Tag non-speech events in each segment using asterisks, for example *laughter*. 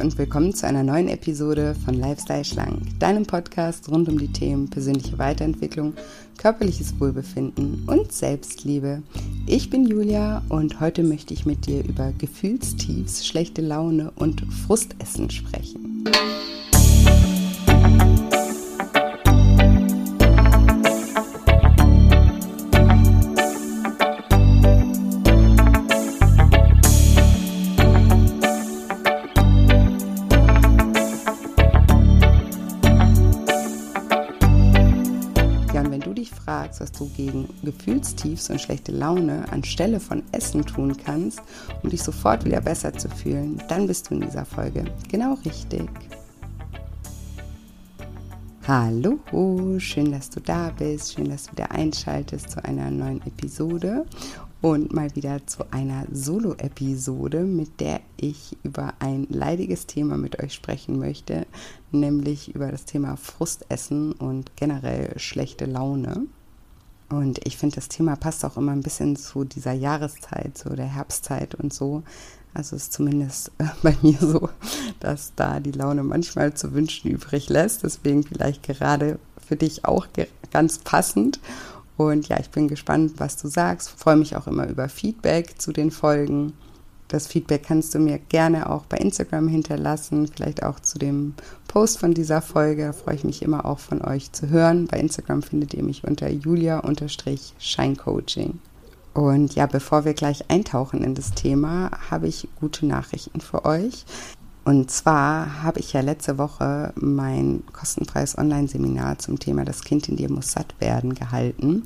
und willkommen zu einer neuen Episode von Lifestyle Schlank, deinem Podcast rund um die Themen persönliche Weiterentwicklung, körperliches Wohlbefinden und Selbstliebe. Ich bin Julia und heute möchte ich mit dir über Gefühlstiefs, schlechte Laune und Frustessen sprechen. Gegen Gefühlstiefs und schlechte Laune anstelle von Essen tun kannst, um dich sofort wieder besser zu fühlen, dann bist du in dieser Folge genau richtig. Hallo, schön, dass du da bist, schön, dass du wieder einschaltest zu einer neuen Episode und mal wieder zu einer Solo-Episode, mit der ich über ein leidiges Thema mit euch sprechen möchte, nämlich über das Thema Frustessen und generell schlechte Laune. Und ich finde, das Thema passt auch immer ein bisschen zu dieser Jahreszeit, so der Herbstzeit und so. Also ist zumindest äh, *laughs* bei mir so, dass da die Laune manchmal zu wünschen übrig lässt. Deswegen vielleicht gerade für dich auch ganz passend. Und ja, ich bin gespannt, was du sagst. Freue mich auch immer über Feedback zu den Folgen. Das Feedback kannst du mir gerne auch bei Instagram hinterlassen, vielleicht auch zu dem Post von dieser Folge. Da freue ich mich immer auch von euch zu hören. Bei Instagram findet ihr mich unter julia-scheincoaching. Und ja, bevor wir gleich eintauchen in das Thema, habe ich gute Nachrichten für euch. Und zwar habe ich ja letzte Woche mein kostenfreies Online-Seminar zum Thema Das Kind in dir muss satt werden gehalten.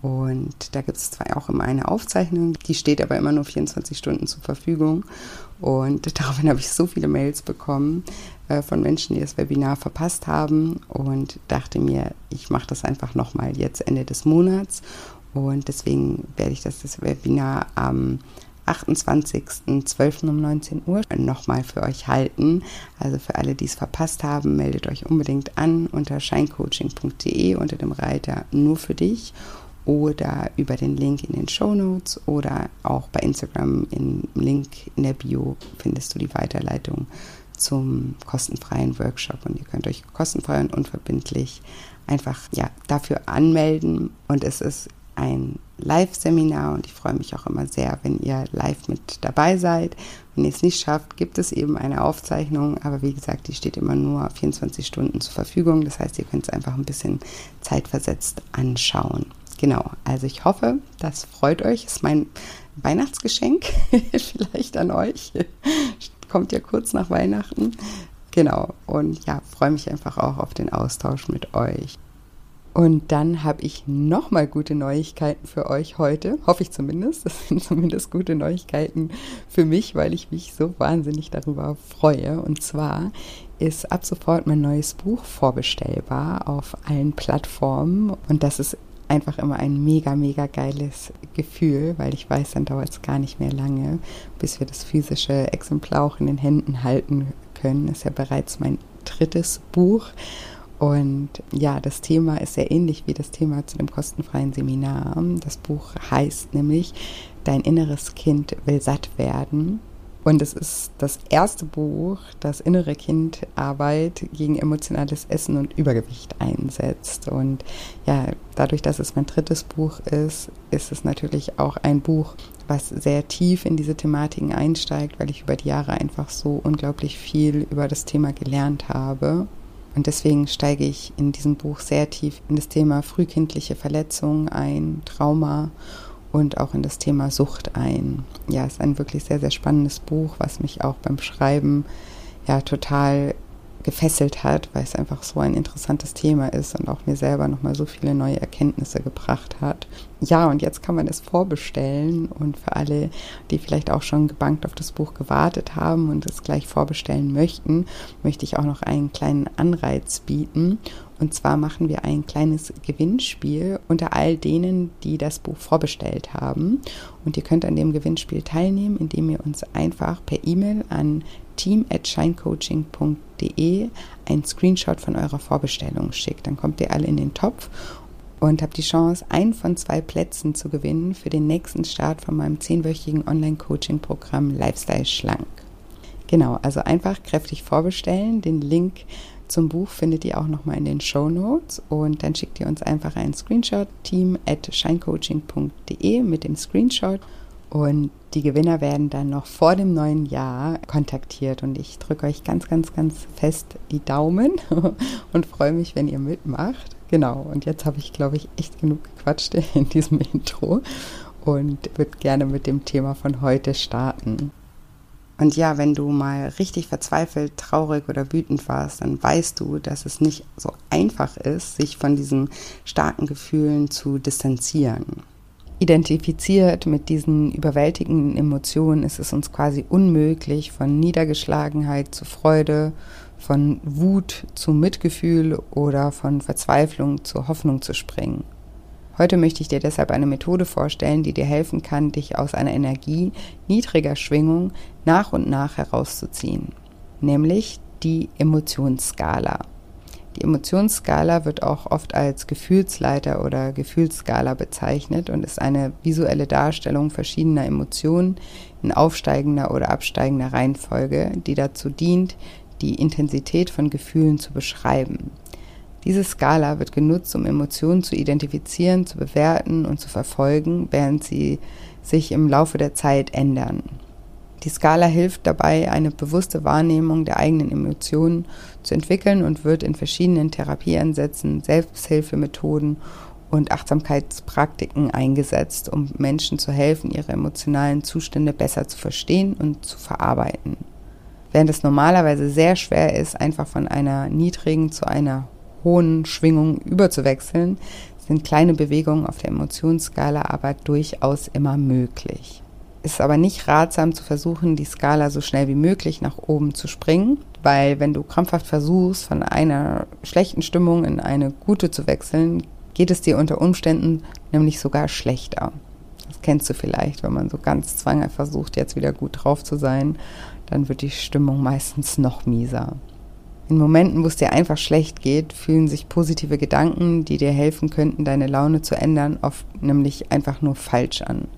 Und da gibt es zwar auch immer eine Aufzeichnung, die steht aber immer nur 24 Stunden zur Verfügung. Und *laughs* daraufhin habe ich so viele Mails bekommen äh, von Menschen, die das Webinar verpasst haben und dachte mir, ich mache das einfach nochmal jetzt Ende des Monats. Und deswegen werde ich das, das Webinar am 28.12. um 19 Uhr nochmal für euch halten. Also für alle, die es verpasst haben, meldet euch unbedingt an unter scheincoaching.de unter dem Reiter nur für dich oder über den Link in den Show Notes oder auch bei Instagram im Link in der Bio findest du die Weiterleitung zum kostenfreien Workshop und ihr könnt euch kostenfrei und unverbindlich einfach ja, dafür anmelden und es ist ein Live-Seminar und ich freue mich auch immer sehr, wenn ihr live mit dabei seid. Wenn ihr es nicht schafft, gibt es eben eine Aufzeichnung, aber wie gesagt, die steht immer nur 24 Stunden zur Verfügung. Das heißt, ihr könnt es einfach ein bisschen zeitversetzt anschauen. Genau, also ich hoffe, das freut euch. Ist mein Weihnachtsgeschenk *laughs* vielleicht an euch. Kommt ja kurz nach Weihnachten. Genau, und ja, freue mich einfach auch auf den Austausch mit euch. Und dann habe ich nochmal gute Neuigkeiten für euch heute. Hoffe ich zumindest. Das sind zumindest gute Neuigkeiten für mich, weil ich mich so wahnsinnig darüber freue. Und zwar ist ab sofort mein neues Buch vorbestellbar auf allen Plattformen. Und das ist einfach immer ein mega, mega geiles Gefühl, weil ich weiß, dann dauert es gar nicht mehr lange, bis wir das physische Exemplar auch in den Händen halten können. Das ist ja bereits mein drittes Buch. Und ja, das Thema ist sehr ähnlich wie das Thema zu dem kostenfreien Seminar. Das Buch heißt nämlich Dein inneres Kind will satt werden. Und es ist das erste Buch, das innere Kind Arbeit gegen emotionales Essen und Übergewicht einsetzt. Und ja, dadurch, dass es mein drittes Buch ist, ist es natürlich auch ein Buch, was sehr tief in diese Thematiken einsteigt, weil ich über die Jahre einfach so unglaublich viel über das Thema gelernt habe. Und deswegen steige ich in diesem Buch sehr tief in das Thema frühkindliche Verletzungen ein, Trauma und auch in das Thema Sucht ein. Ja, es ist ein wirklich sehr, sehr spannendes Buch, was mich auch beim Schreiben ja total gefesselt hat, weil es einfach so ein interessantes Thema ist und auch mir selber nochmal so viele neue Erkenntnisse gebracht hat. Ja, und jetzt kann man es vorbestellen und für alle, die vielleicht auch schon gebankt auf das Buch gewartet haben und es gleich vorbestellen möchten, möchte ich auch noch einen kleinen Anreiz bieten. Und zwar machen wir ein kleines Gewinnspiel unter all denen, die das Buch vorbestellt haben. Und ihr könnt an dem Gewinnspiel teilnehmen, indem ihr uns einfach per E-Mail an team@shinecoaching.de einen Screenshot von eurer Vorbestellung schickt. Dann kommt ihr alle in den Topf und habt die Chance, einen von zwei Plätzen zu gewinnen für den nächsten Start von meinem zehnwöchigen Online-Coaching-Programm Lifestyle Schlank. Genau, also einfach kräftig vorbestellen. Den Link zum Buch findet ihr auch nochmal in den Show Notes und dann schickt ihr uns einfach einen Screenshot team at shinecoaching.de mit dem Screenshot und die Gewinner werden dann noch vor dem neuen Jahr kontaktiert und ich drücke euch ganz, ganz, ganz fest die Daumen *laughs* und freue mich, wenn ihr mitmacht. Genau, und jetzt habe ich, glaube ich, echt genug gequatscht *laughs* in diesem Intro und würde gerne mit dem Thema von heute starten. Und ja, wenn du mal richtig verzweifelt, traurig oder wütend warst, dann weißt du, dass es nicht so einfach ist, sich von diesen starken Gefühlen zu distanzieren. Identifiziert mit diesen überwältigenden Emotionen ist es uns quasi unmöglich, von Niedergeschlagenheit zu Freude, von Wut zu Mitgefühl oder von Verzweiflung zu Hoffnung zu springen. Heute möchte ich dir deshalb eine Methode vorstellen, die dir helfen kann, dich aus einer Energie niedriger Schwingung nach und nach herauszuziehen, nämlich die Emotionsskala. Die Emotionsskala wird auch oft als Gefühlsleiter oder Gefühlsskala bezeichnet und ist eine visuelle Darstellung verschiedener Emotionen in aufsteigender oder absteigender Reihenfolge, die dazu dient, die Intensität von Gefühlen zu beschreiben. Diese Skala wird genutzt, um Emotionen zu identifizieren, zu bewerten und zu verfolgen, während sie sich im Laufe der Zeit ändern. Die Skala hilft dabei, eine bewusste Wahrnehmung der eigenen Emotionen zu entwickeln und wird in verschiedenen Therapieansätzen, Selbsthilfemethoden und Achtsamkeitspraktiken eingesetzt, um Menschen zu helfen, ihre emotionalen Zustände besser zu verstehen und zu verarbeiten. Während es normalerweise sehr schwer ist, einfach von einer niedrigen zu einer hohen Schwingungen überzuwechseln, sind kleine Bewegungen auf der Emotionsskala aber durchaus immer möglich. Es ist aber nicht ratsam zu versuchen, die Skala so schnell wie möglich nach oben zu springen, weil wenn du krampfhaft versuchst, von einer schlechten Stimmung in eine gute zu wechseln, geht es dir unter Umständen nämlich sogar schlechter. Das kennst du vielleicht, wenn man so ganz zwanghaft versucht, jetzt wieder gut drauf zu sein, dann wird die Stimmung meistens noch mieser. In Momenten, wo es dir einfach schlecht geht, fühlen sich positive Gedanken, die dir helfen könnten, deine Laune zu ändern, oft nämlich einfach nur falsch an.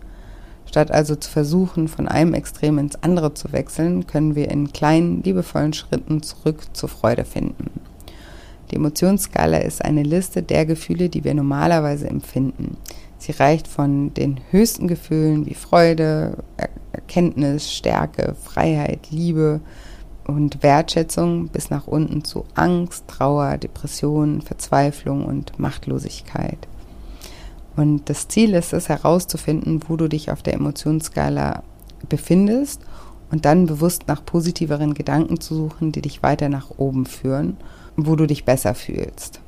Statt also zu versuchen, von einem Extrem ins andere zu wechseln, können wir in kleinen, liebevollen Schritten zurück zur Freude finden. Die Emotionsskala ist eine Liste der Gefühle, die wir normalerweise empfinden. Sie reicht von den höchsten Gefühlen wie Freude, Erkenntnis, Stärke, Freiheit, Liebe, und Wertschätzung bis nach unten zu Angst, Trauer, Depression, Verzweiflung und Machtlosigkeit. Und das Ziel ist es herauszufinden, wo du dich auf der Emotionsskala befindest und dann bewusst nach positiveren Gedanken zu suchen, die dich weiter nach oben führen, wo du dich besser fühlst.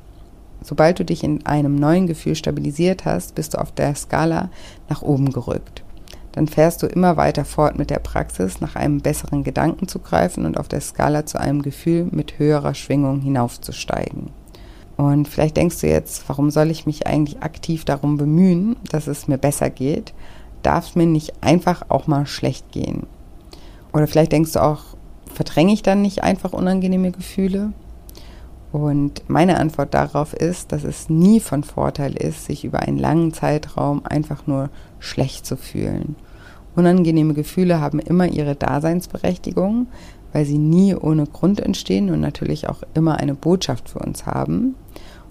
Sobald du dich in einem neuen Gefühl stabilisiert hast, bist du auf der Skala nach oben gerückt dann fährst du immer weiter fort mit der Praxis, nach einem besseren Gedanken zu greifen und auf der Skala zu einem Gefühl mit höherer Schwingung hinaufzusteigen. Und vielleicht denkst du jetzt, warum soll ich mich eigentlich aktiv darum bemühen, dass es mir besser geht? Darf es mir nicht einfach auch mal schlecht gehen? Oder vielleicht denkst du auch, verdränge ich dann nicht einfach unangenehme Gefühle? Und meine Antwort darauf ist, dass es nie von Vorteil ist, sich über einen langen Zeitraum einfach nur schlecht zu fühlen. Unangenehme Gefühle haben immer ihre Daseinsberechtigung, weil sie nie ohne Grund entstehen und natürlich auch immer eine Botschaft für uns haben.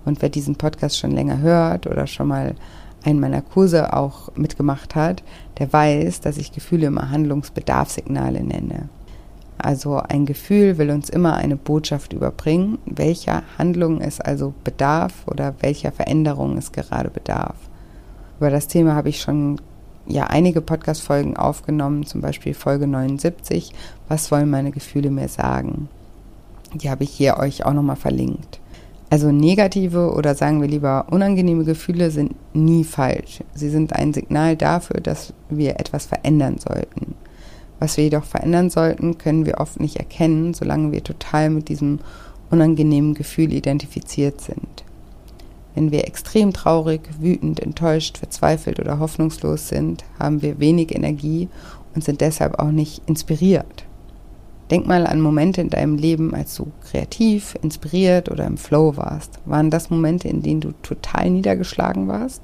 Und wer diesen Podcast schon länger hört oder schon mal einen meiner Kurse auch mitgemacht hat, der weiß, dass ich Gefühle immer Handlungsbedarfssignale nenne. Also ein Gefühl will uns immer eine Botschaft überbringen, welcher Handlung es also bedarf oder welcher Veränderung es gerade bedarf. Über das Thema habe ich schon ja einige Podcast-Folgen aufgenommen, zum Beispiel Folge 79, Was wollen meine Gefühle mir sagen? Die habe ich hier euch auch nochmal verlinkt. Also negative oder sagen wir lieber unangenehme Gefühle sind nie falsch. Sie sind ein Signal dafür, dass wir etwas verändern sollten. Was wir jedoch verändern sollten, können wir oft nicht erkennen, solange wir total mit diesem unangenehmen Gefühl identifiziert sind. Wenn wir extrem traurig, wütend, enttäuscht, verzweifelt oder hoffnungslos sind, haben wir wenig Energie und sind deshalb auch nicht inspiriert. Denk mal an Momente in deinem Leben, als du kreativ, inspiriert oder im Flow warst. Waren das Momente, in denen du total niedergeschlagen warst?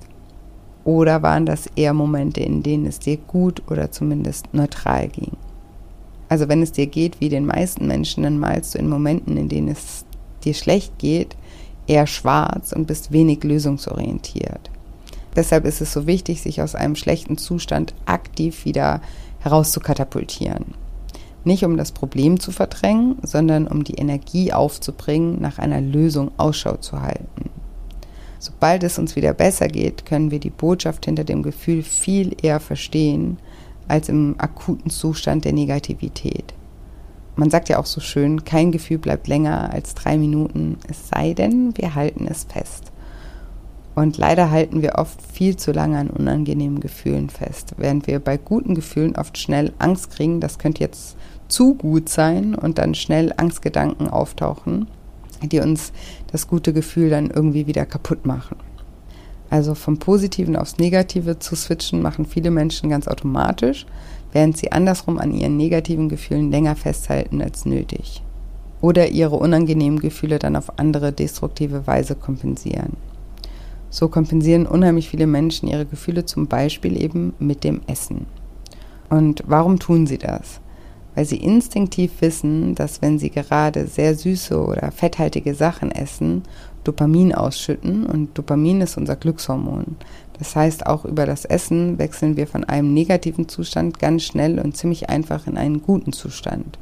Oder waren das eher Momente, in denen es dir gut oder zumindest neutral ging? Also wenn es dir geht wie den meisten Menschen, dann malst du in Momenten, in denen es dir schlecht geht, eher schwarz und bist wenig lösungsorientiert. Deshalb ist es so wichtig, sich aus einem schlechten Zustand aktiv wieder herauszukatapultieren. Nicht um das Problem zu verdrängen, sondern um die Energie aufzubringen, nach einer Lösung Ausschau zu halten. Sobald es uns wieder besser geht, können wir die Botschaft hinter dem Gefühl viel eher verstehen als im akuten Zustand der Negativität. Man sagt ja auch so schön, kein Gefühl bleibt länger als drei Minuten, es sei denn, wir halten es fest. Und leider halten wir oft viel zu lange an unangenehmen Gefühlen fest, während wir bei guten Gefühlen oft schnell Angst kriegen, das könnte jetzt zu gut sein und dann schnell Angstgedanken auftauchen, die uns das gute Gefühl dann irgendwie wieder kaputt machen. Also vom Positiven aufs Negative zu switchen machen viele Menschen ganz automatisch, während sie andersrum an ihren negativen Gefühlen länger festhalten als nötig. Oder ihre unangenehmen Gefühle dann auf andere destruktive Weise kompensieren. So kompensieren unheimlich viele Menschen ihre Gefühle zum Beispiel eben mit dem Essen. Und warum tun sie das? weil sie instinktiv wissen, dass wenn sie gerade sehr süße oder fetthaltige Sachen essen, Dopamin ausschütten und Dopamin ist unser Glückshormon. Das heißt, auch über das Essen wechseln wir von einem negativen Zustand ganz schnell und ziemlich einfach in einen guten Zustand.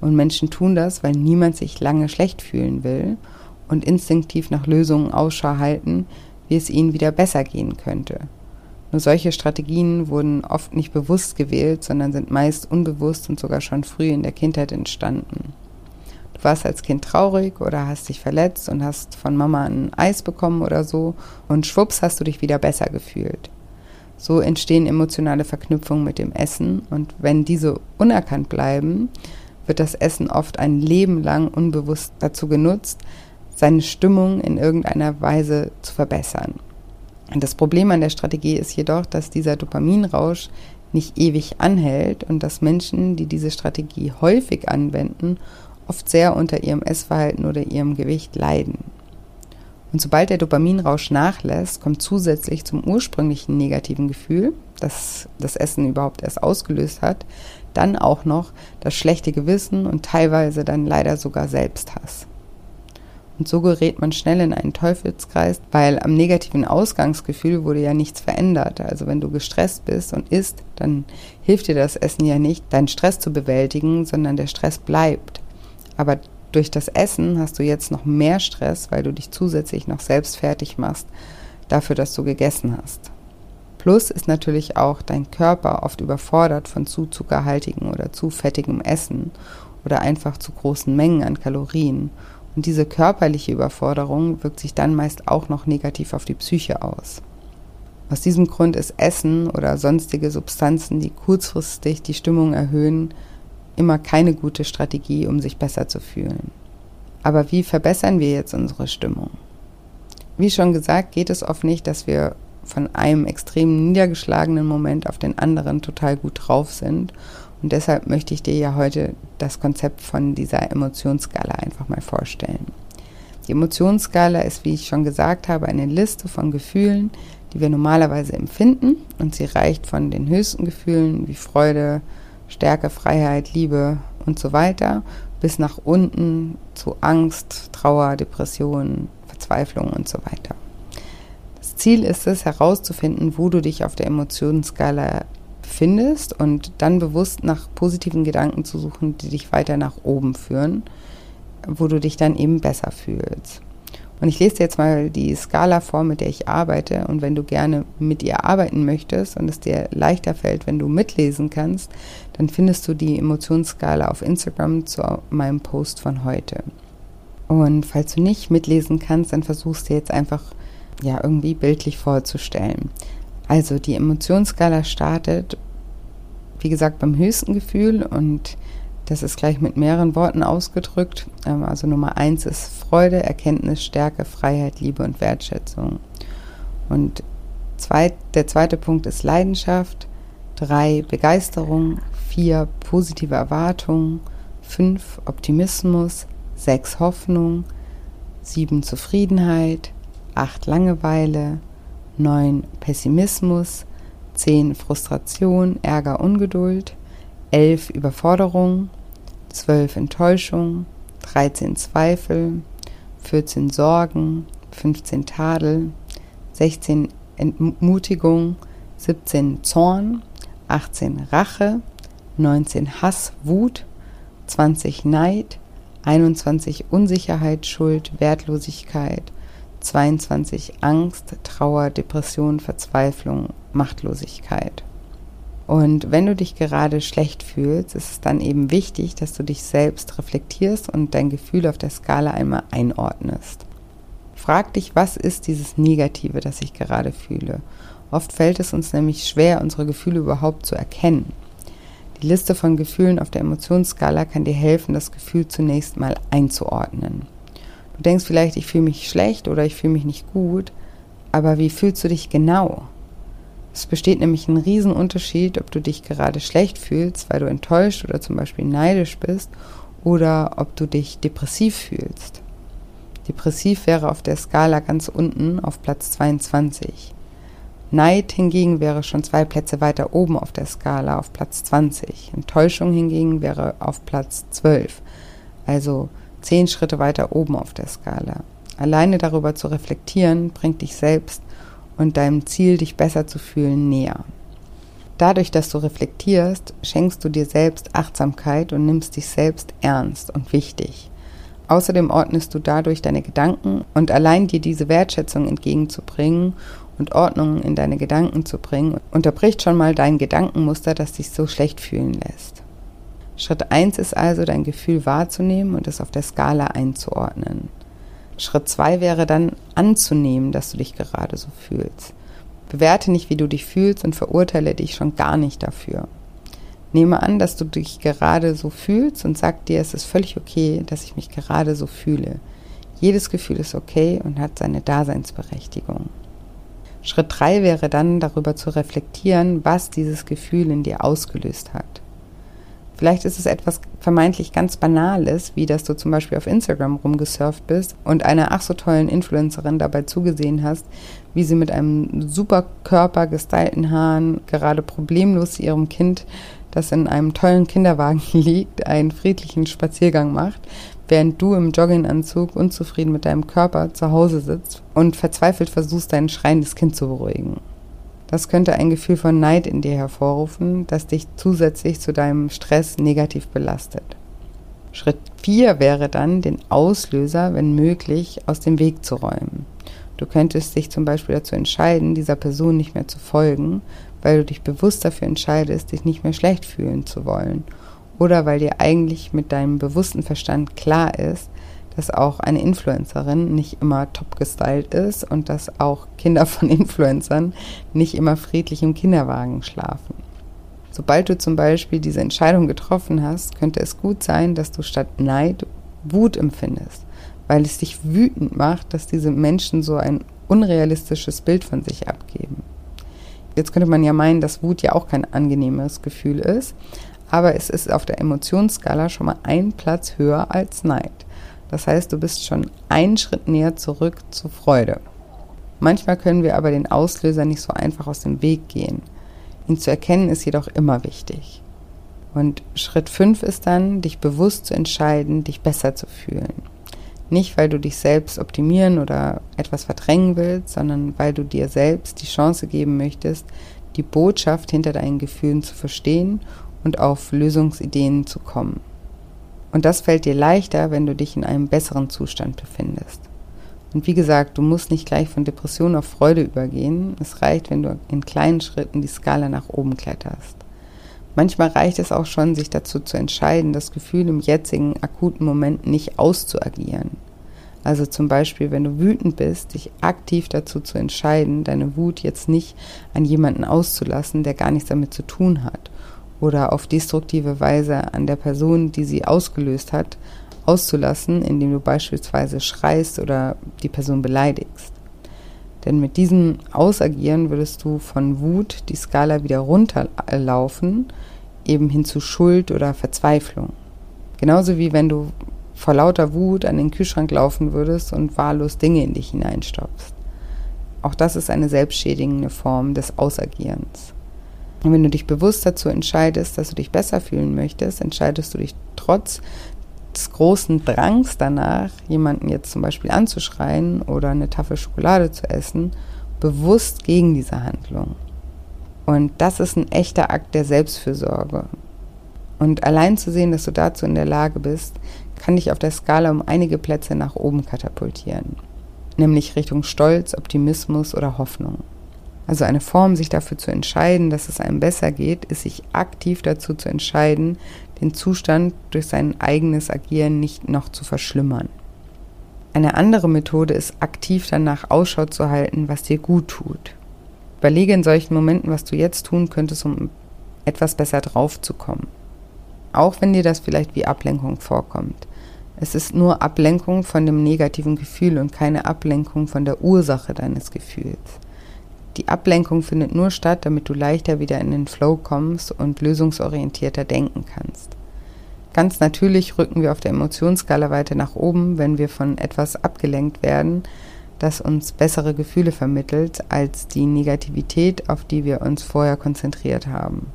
Und Menschen tun das, weil niemand sich lange schlecht fühlen will und instinktiv nach Lösungen Ausschau halten, wie es ihnen wieder besser gehen könnte. Nur solche Strategien wurden oft nicht bewusst gewählt, sondern sind meist unbewusst und sogar schon früh in der Kindheit entstanden. Warst als Kind traurig oder hast dich verletzt und hast von Mama ein Eis bekommen oder so und schwupps hast du dich wieder besser gefühlt. So entstehen emotionale Verknüpfungen mit dem Essen und wenn diese unerkannt bleiben, wird das Essen oft ein Leben lang unbewusst dazu genutzt, seine Stimmung in irgendeiner Weise zu verbessern. Das Problem an der Strategie ist jedoch, dass dieser Dopaminrausch nicht ewig anhält und dass Menschen, die diese Strategie häufig anwenden, oft sehr unter ihrem Essverhalten oder ihrem Gewicht leiden. Und sobald der Dopaminrausch nachlässt, kommt zusätzlich zum ursprünglichen negativen Gefühl, das das Essen überhaupt erst ausgelöst hat, dann auch noch das schlechte Gewissen und teilweise dann leider sogar Selbsthass. Und so gerät man schnell in einen Teufelskreis, weil am negativen Ausgangsgefühl wurde ja nichts verändert. Also wenn du gestresst bist und isst, dann hilft dir das Essen ja nicht, deinen Stress zu bewältigen, sondern der Stress bleibt. Aber durch das Essen hast du jetzt noch mehr Stress, weil du dich zusätzlich noch selbst fertig machst dafür, dass du gegessen hast. Plus ist natürlich auch dein Körper oft überfordert von zu zuckerhaltigem oder zu fettigem Essen oder einfach zu großen Mengen an Kalorien. Und diese körperliche Überforderung wirkt sich dann meist auch noch negativ auf die Psyche aus. Aus diesem Grund ist Essen oder sonstige Substanzen, die kurzfristig die Stimmung erhöhen, immer keine gute Strategie, um sich besser zu fühlen. Aber wie verbessern wir jetzt unsere Stimmung? Wie schon gesagt, geht es oft nicht, dass wir von einem extrem niedergeschlagenen Moment auf den anderen total gut drauf sind und deshalb möchte ich dir ja heute das Konzept von dieser Emotionsskala einfach mal vorstellen. Die Emotionsskala ist, wie ich schon gesagt habe, eine Liste von Gefühlen, die wir normalerweise empfinden und sie reicht von den höchsten Gefühlen wie Freude, Stärke, Freiheit, Liebe und so weiter bis nach unten zu Angst, Trauer, Depression, Verzweiflung und so weiter. Das Ziel ist es herauszufinden, wo du dich auf der Emotionsskala findest und dann bewusst nach positiven Gedanken zu suchen, die dich weiter nach oben führen, wo du dich dann eben besser fühlst. Und ich lese dir jetzt mal die Skala vor, mit der ich arbeite. Und wenn du gerne mit ihr arbeiten möchtest und es dir leichter fällt, wenn du mitlesen kannst, dann findest du die Emotionsskala auf Instagram zu meinem Post von heute. Und falls du nicht mitlesen kannst, dann versuchst du jetzt einfach ja irgendwie bildlich vorzustellen. Also die Emotionsskala startet wie gesagt, beim höchsten Gefühl und das ist gleich mit mehreren Worten ausgedrückt. Ähm, also Nummer eins ist Freude, Erkenntnis, Stärke, Freiheit, Liebe und Wertschätzung. Und zweit, der zweite Punkt ist Leidenschaft, drei Begeisterung, vier positive Erwartung, fünf Optimismus, sechs Hoffnung, sieben Zufriedenheit, acht Langeweile, neun Pessimismus, 10 Frustration, Ärger, Ungeduld, 11 Überforderung, 12 Enttäuschung, 13 Zweifel, 14 Sorgen, 15 Tadel, 16 Entmutigung, 17 Zorn, 18 Rache, 19 Hass, Wut, 20 Neid, 21 Unsicherheit, Schuld, Wertlosigkeit, 22 Angst, Trauer, Depression, Verzweiflung, Machtlosigkeit. Und wenn du dich gerade schlecht fühlst, ist es dann eben wichtig, dass du dich selbst reflektierst und dein Gefühl auf der Skala einmal einordnest. Frag dich, was ist dieses Negative, das ich gerade fühle? Oft fällt es uns nämlich schwer, unsere Gefühle überhaupt zu erkennen. Die Liste von Gefühlen auf der Emotionsskala kann dir helfen, das Gefühl zunächst mal einzuordnen. Du denkst vielleicht, ich fühle mich schlecht oder ich fühle mich nicht gut, aber wie fühlst du dich genau? Es besteht nämlich ein Riesenunterschied, ob du dich gerade schlecht fühlst, weil du enttäuscht oder zum Beispiel neidisch bist, oder ob du dich depressiv fühlst. Depressiv wäre auf der Skala ganz unten auf Platz 22. Neid hingegen wäre schon zwei Plätze weiter oben auf der Skala auf Platz 20. Enttäuschung hingegen wäre auf Platz 12, also zehn Schritte weiter oben auf der Skala. Alleine darüber zu reflektieren, bringt dich selbst und deinem Ziel, dich besser zu fühlen, näher. Dadurch, dass du reflektierst, schenkst du dir selbst Achtsamkeit und nimmst dich selbst ernst und wichtig. Außerdem ordnest du dadurch deine Gedanken und allein dir diese Wertschätzung entgegenzubringen und Ordnung in deine Gedanken zu bringen, unterbricht schon mal dein Gedankenmuster, das dich so schlecht fühlen lässt. Schritt 1 ist also, dein Gefühl wahrzunehmen und es auf der Skala einzuordnen. Schritt zwei wäre dann anzunehmen, dass du dich gerade so fühlst. Bewerte nicht, wie du dich fühlst und verurteile dich schon gar nicht dafür. Nehme an, dass du dich gerade so fühlst und sag dir, es ist völlig okay, dass ich mich gerade so fühle. Jedes Gefühl ist okay und hat seine Daseinsberechtigung. Schritt drei wäre dann darüber zu reflektieren, was dieses Gefühl in dir ausgelöst hat. Vielleicht ist es etwas vermeintlich ganz Banales, wie dass du zum Beispiel auf Instagram rumgesurft bist und einer ach so tollen Influencerin dabei zugesehen hast, wie sie mit einem super Körper, gestylten Haaren gerade problemlos ihrem Kind, das in einem tollen Kinderwagen *laughs* liegt, einen friedlichen Spaziergang macht, während du im Jogginganzug unzufrieden mit deinem Körper zu Hause sitzt und verzweifelt versuchst, dein schreiendes Kind zu beruhigen. Das könnte ein Gefühl von Neid in dir hervorrufen, das dich zusätzlich zu deinem Stress negativ belastet. Schritt 4 wäre dann, den Auslöser, wenn möglich, aus dem Weg zu räumen. Du könntest dich zum Beispiel dazu entscheiden, dieser Person nicht mehr zu folgen, weil du dich bewusst dafür entscheidest, dich nicht mehr schlecht fühlen zu wollen. Oder weil dir eigentlich mit deinem bewussten Verstand klar ist, dass auch eine Influencerin nicht immer top gestylt ist und dass auch Kinder von *laughs* Influencern nicht immer friedlich im Kinderwagen schlafen. Sobald du zum Beispiel diese Entscheidung getroffen hast, könnte es gut sein, dass du statt Neid Wut empfindest, weil es dich wütend macht, dass diese Menschen so ein unrealistisches Bild von sich abgeben. Jetzt könnte man ja meinen, dass Wut ja auch kein angenehmes Gefühl ist, aber es ist auf der Emotionsskala schon mal ein Platz höher als Neid. Das heißt, du bist schon einen Schritt näher zurück zur Freude. Manchmal können wir aber den Auslöser nicht so einfach aus dem Weg gehen. Ihn zu erkennen ist jedoch immer wichtig. Und Schritt 5 ist dann, dich bewusst zu entscheiden, dich besser zu fühlen. Nicht, weil du dich selbst optimieren oder etwas verdrängen willst, sondern weil du dir selbst die Chance geben möchtest, die Botschaft hinter deinen Gefühlen zu verstehen und auf Lösungsideen zu kommen. Und das fällt dir leichter, wenn du dich in einem besseren Zustand befindest. Und wie gesagt, du musst nicht gleich von Depression auf Freude übergehen. Es reicht, wenn du in kleinen Schritten die Skala nach oben kletterst. Manchmal reicht es auch schon, sich dazu zu entscheiden, das Gefühl im jetzigen akuten Moment nicht auszuagieren. Also zum Beispiel, wenn du wütend bist, dich aktiv dazu zu entscheiden, deine Wut jetzt nicht an jemanden auszulassen, der gar nichts damit zu tun hat oder auf destruktive Weise an der Person, die sie ausgelöst hat, auszulassen, indem du beispielsweise schreist oder die Person beleidigst. Denn mit diesem Ausagieren würdest du von Wut die Skala wieder runterlaufen, eben hin zu Schuld oder Verzweiflung. Genauso wie wenn du vor lauter Wut an den Kühlschrank laufen würdest und wahllos Dinge in dich hineinstopfst. Auch das ist eine selbstschädigende Form des Ausagierens. Und wenn du dich bewusst dazu entscheidest, dass du dich besser fühlen möchtest, entscheidest du dich trotz des großen Drangs danach, jemanden jetzt zum Beispiel anzuschreien oder eine Tafel Schokolade zu essen, bewusst gegen diese Handlung. Und das ist ein echter Akt der Selbstfürsorge. Und allein zu sehen, dass du dazu in der Lage bist, kann dich auf der Skala um einige Plätze nach oben katapultieren. Nämlich Richtung Stolz, Optimismus oder Hoffnung. Also eine Form, sich dafür zu entscheiden, dass es einem besser geht, ist sich aktiv dazu zu entscheiden, den Zustand durch sein eigenes Agieren nicht noch zu verschlimmern. Eine andere Methode ist aktiv danach Ausschau zu halten, was dir gut tut. Überlege in solchen Momenten, was du jetzt tun könntest, um etwas besser draufzukommen. Auch wenn dir das vielleicht wie Ablenkung vorkommt. Es ist nur Ablenkung von dem negativen Gefühl und keine Ablenkung von der Ursache deines Gefühls. Die Ablenkung findet nur statt, damit du leichter wieder in den Flow kommst und lösungsorientierter denken kannst. Ganz natürlich rücken wir auf der Emotionsskala weiter nach oben, wenn wir von etwas abgelenkt werden, das uns bessere Gefühle vermittelt als die Negativität, auf die wir uns vorher konzentriert haben.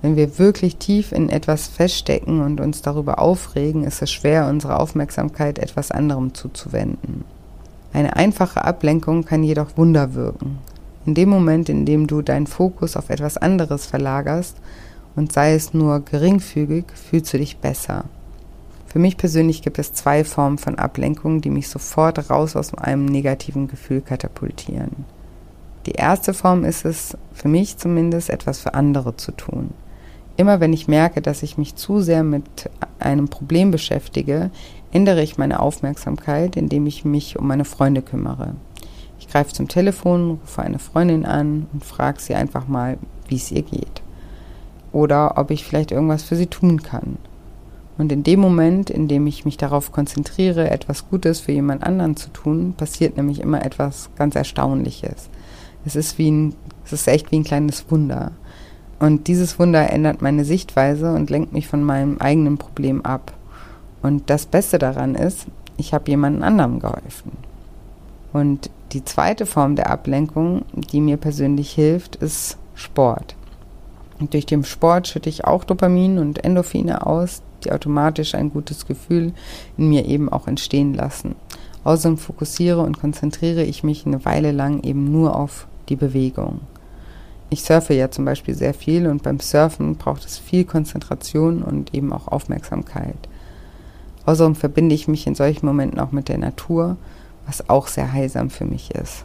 Wenn wir wirklich tief in etwas feststecken und uns darüber aufregen, ist es schwer, unsere Aufmerksamkeit etwas anderem zuzuwenden. Eine einfache Ablenkung kann jedoch Wunder wirken. In dem Moment, in dem du deinen Fokus auf etwas anderes verlagerst, und sei es nur geringfügig, fühlst du dich besser. Für mich persönlich gibt es zwei Formen von Ablenkung, die mich sofort raus aus einem negativen Gefühl katapultieren. Die erste Form ist es, für mich zumindest, etwas für andere zu tun. Immer wenn ich merke, dass ich mich zu sehr mit einem Problem beschäftige, ändere ich meine Aufmerksamkeit, indem ich mich um meine Freunde kümmere. Ich greife zum Telefon, rufe eine Freundin an und frage sie einfach mal, wie es ihr geht. Oder ob ich vielleicht irgendwas für sie tun kann. Und in dem Moment, in dem ich mich darauf konzentriere, etwas Gutes für jemand anderen zu tun, passiert nämlich immer etwas ganz Erstaunliches. Es ist wie ein, es ist echt wie ein kleines Wunder. Und dieses Wunder ändert meine Sichtweise und lenkt mich von meinem eigenen Problem ab. Und das Beste daran ist, ich habe jemandem anderem geholfen. Und die zweite Form der Ablenkung, die mir persönlich hilft, ist Sport. Und durch den Sport schütte ich auch Dopamin und Endorphine aus, die automatisch ein gutes Gefühl in mir eben auch entstehen lassen. Außerdem fokussiere und konzentriere ich mich eine Weile lang eben nur auf die Bewegung. Ich surfe ja zum Beispiel sehr viel und beim Surfen braucht es viel Konzentration und eben auch Aufmerksamkeit. Außerdem verbinde ich mich in solchen Momenten auch mit der Natur, was auch sehr heilsam für mich ist.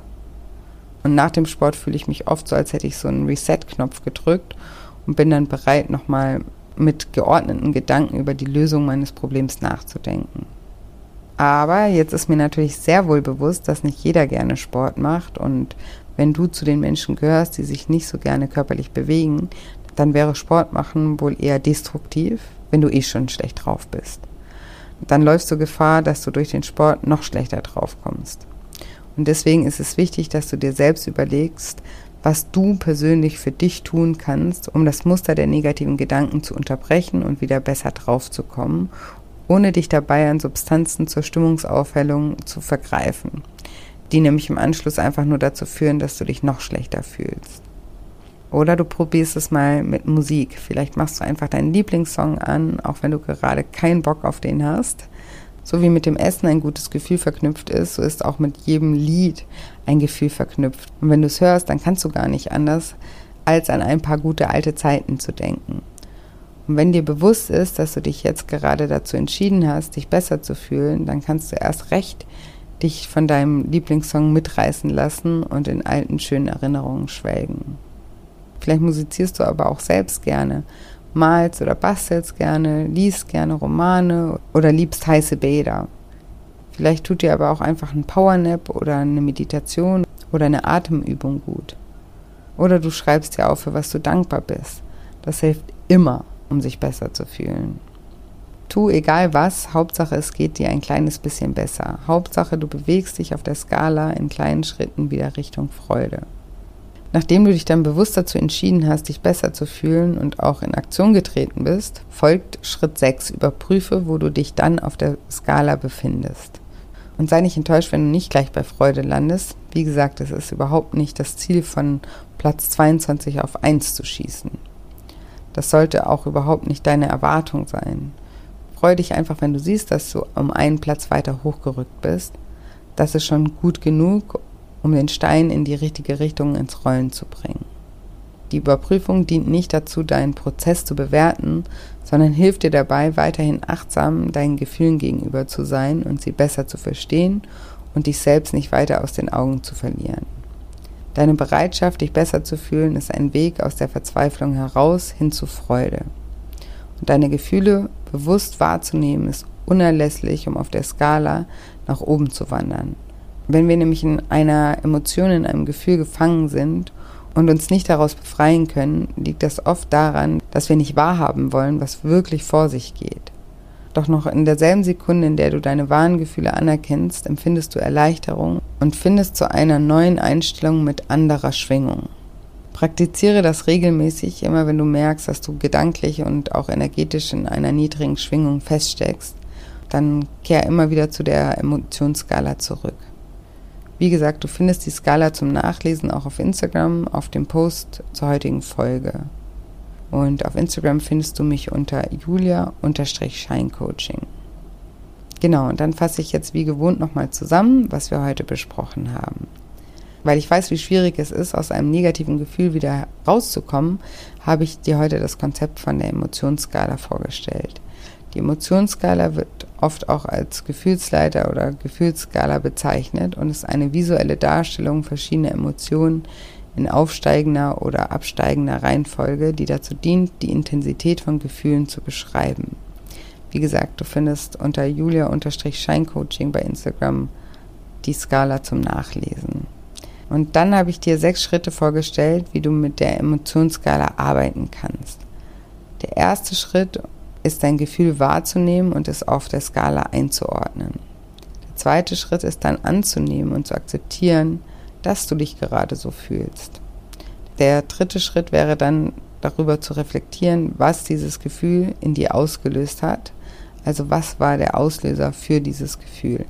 Und nach dem Sport fühle ich mich oft so, als hätte ich so einen Reset-Knopf gedrückt und bin dann bereit, nochmal mit geordneten Gedanken über die Lösung meines Problems nachzudenken. Aber jetzt ist mir natürlich sehr wohl bewusst, dass nicht jeder gerne Sport macht und wenn du zu den Menschen gehörst, die sich nicht so gerne körperlich bewegen, dann wäre Sport machen wohl eher destruktiv, wenn du eh schon schlecht drauf bist. Dann läufst du Gefahr, dass du durch den Sport noch schlechter drauf kommst. Und deswegen ist es wichtig, dass du dir selbst überlegst, was du persönlich für dich tun kannst, um das Muster der negativen Gedanken zu unterbrechen und wieder besser drauf zu kommen, ohne dich dabei an Substanzen zur Stimmungsaufhellung zu vergreifen die nämlich im Anschluss einfach nur dazu führen, dass du dich noch schlechter fühlst. Oder du probierst es mal mit Musik. Vielleicht machst du einfach deinen Lieblingssong an, auch wenn du gerade keinen Bock auf den hast. So wie mit dem Essen ein gutes Gefühl verknüpft ist, so ist auch mit jedem Lied ein Gefühl verknüpft. Und wenn du es hörst, dann kannst du gar nicht anders, als an ein paar gute alte Zeiten zu denken. Und wenn dir bewusst ist, dass du dich jetzt gerade dazu entschieden hast, dich besser zu fühlen, dann kannst du erst recht dich von deinem Lieblingssong mitreißen lassen und in alten schönen Erinnerungen schwelgen. Vielleicht musizierst du aber auch selbst gerne, malst oder bastelst gerne, liest gerne Romane oder liebst heiße Bäder. Vielleicht tut dir aber auch einfach ein Powernap oder eine Meditation oder eine Atemübung gut. Oder du schreibst dir auf, für was du dankbar bist. Das hilft immer, um sich besser zu fühlen. Tu egal was, Hauptsache es geht dir ein kleines bisschen besser. Hauptsache du bewegst dich auf der Skala in kleinen Schritten wieder Richtung Freude. Nachdem du dich dann bewusst dazu entschieden hast, dich besser zu fühlen und auch in Aktion getreten bist, folgt Schritt 6. Überprüfe, wo du dich dann auf der Skala befindest. Und sei nicht enttäuscht, wenn du nicht gleich bei Freude landest. Wie gesagt, es ist überhaupt nicht das Ziel, von Platz 22 auf 1 zu schießen. Das sollte auch überhaupt nicht deine Erwartung sein. Freu dich einfach, wenn du siehst, dass du um einen Platz weiter hochgerückt bist. Das ist schon gut genug, um den Stein in die richtige Richtung ins Rollen zu bringen. Die Überprüfung dient nicht dazu, deinen Prozess zu bewerten, sondern hilft dir dabei, weiterhin achtsam deinen Gefühlen gegenüber zu sein und sie besser zu verstehen und dich selbst nicht weiter aus den Augen zu verlieren. Deine Bereitschaft, dich besser zu fühlen, ist ein Weg aus der Verzweiflung heraus hin zu Freude. Und deine Gefühle bewusst wahrzunehmen, ist unerlässlich, um auf der Skala nach oben zu wandern. Wenn wir nämlich in einer Emotion, in einem Gefühl gefangen sind und uns nicht daraus befreien können, liegt das oft daran, dass wir nicht wahrhaben wollen, was wirklich vor sich geht. Doch noch in derselben Sekunde, in der du deine wahren Gefühle anerkennst, empfindest du Erleichterung und findest zu einer neuen Einstellung mit anderer Schwingung. Praktiziere das regelmäßig, immer wenn du merkst, dass du gedanklich und auch energetisch in einer niedrigen Schwingung feststeckst, dann kehr immer wieder zu der Emotionsskala zurück. Wie gesagt, du findest die Skala zum Nachlesen auch auf Instagram, auf dem Post zur heutigen Folge. Und auf Instagram findest du mich unter julia-scheincoaching. Genau, und dann fasse ich jetzt wie gewohnt nochmal zusammen, was wir heute besprochen haben. Weil ich weiß, wie schwierig es ist, aus einem negativen Gefühl wieder rauszukommen, habe ich dir heute das Konzept von der Emotionsskala vorgestellt. Die Emotionsskala wird oft auch als Gefühlsleiter oder Gefühlsskala bezeichnet und ist eine visuelle Darstellung verschiedener Emotionen in aufsteigender oder absteigender Reihenfolge, die dazu dient, die Intensität von Gefühlen zu beschreiben. Wie gesagt, du findest unter julia-scheincoaching bei Instagram die Skala zum Nachlesen. Und dann habe ich dir sechs Schritte vorgestellt, wie du mit der Emotionsskala arbeiten kannst. Der erste Schritt ist dein Gefühl wahrzunehmen und es auf der Skala einzuordnen. Der zweite Schritt ist dann anzunehmen und zu akzeptieren, dass du dich gerade so fühlst. Der dritte Schritt wäre dann darüber zu reflektieren, was dieses Gefühl in dir ausgelöst hat. Also was war der Auslöser für dieses Gefühl.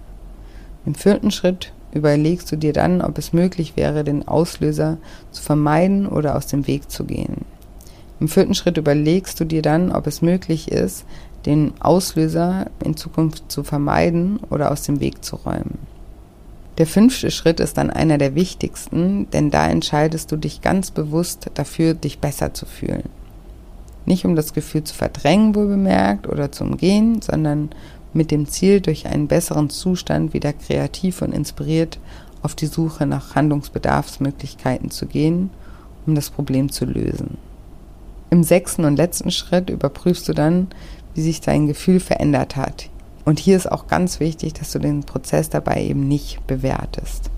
Im vierten Schritt überlegst du dir dann, ob es möglich wäre, den Auslöser zu vermeiden oder aus dem Weg zu gehen. Im vierten Schritt überlegst du dir dann, ob es möglich ist, den Auslöser in Zukunft zu vermeiden oder aus dem Weg zu räumen. Der fünfte Schritt ist dann einer der wichtigsten, denn da entscheidest du dich ganz bewusst dafür, dich besser zu fühlen. Nicht um das Gefühl zu verdrängen, wohl bemerkt, oder zu umgehen, sondern mit dem Ziel, durch einen besseren Zustand wieder kreativ und inspiriert auf die Suche nach Handlungsbedarfsmöglichkeiten zu gehen, um das Problem zu lösen. Im sechsten und letzten Schritt überprüfst du dann, wie sich dein Gefühl verändert hat. Und hier ist auch ganz wichtig, dass du den Prozess dabei eben nicht bewertest.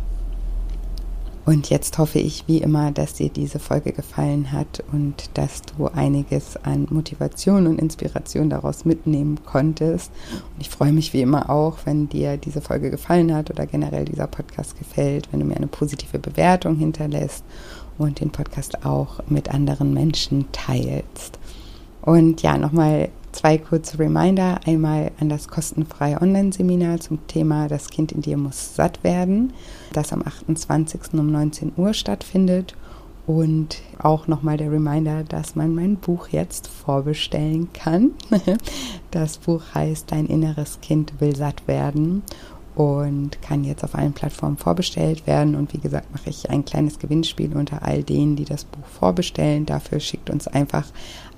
Und jetzt hoffe ich wie immer, dass dir diese Folge gefallen hat und dass du einiges an Motivation und Inspiration daraus mitnehmen konntest. Und ich freue mich wie immer auch, wenn dir diese Folge gefallen hat oder generell dieser Podcast gefällt, wenn du mir eine positive Bewertung hinterlässt und den Podcast auch mit anderen Menschen teilst. Und ja, nochmal zwei kurze Reminder. Einmal an das kostenfreie Online-Seminar zum Thema Das Kind in dir muss satt werden, das am 28. um 19 Uhr stattfindet. Und auch nochmal der Reminder, dass man mein Buch jetzt vorbestellen kann. *laughs* Das Buch heißt Dein inneres Kind will satt werden und kann jetzt auf allen Plattformen vorbestellt werden. Und wie gesagt, mache ich ein kleines Gewinnspiel unter all denen, die das Buch vorbestellen. Dafür schickt uns einfach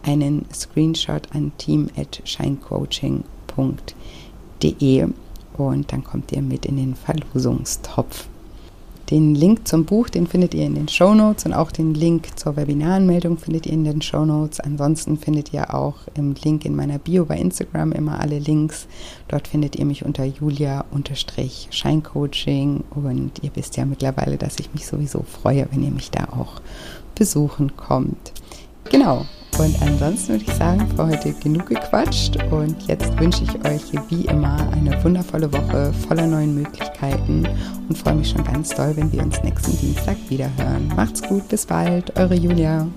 einen Screenshot an team.scheincoaching.de und dann kommt ihr mit in den Verlosungstopf. Den Link zum Buch, den findet ihr in den Show Notes und auch den Link zur Webinaranmeldung findet ihr in den Show Notes. Ansonsten findet ihr auch im Link in meiner Bio bei Instagram immer alle Links. Dort findet ihr mich unter julia-scheincoaching und ihr wisst ja mittlerweile, dass ich mich sowieso freue, wenn ihr mich da auch besuchen kommt. Genau, und ansonsten würde ich sagen, für heute genug gequatscht. Und jetzt wünsche ich euch wie immer eine wundervolle Woche voller neuen Möglichkeiten. Und freue mich schon ganz doll, wenn wir uns nächsten Dienstag wieder hören. Macht's gut, bis bald, eure Julia.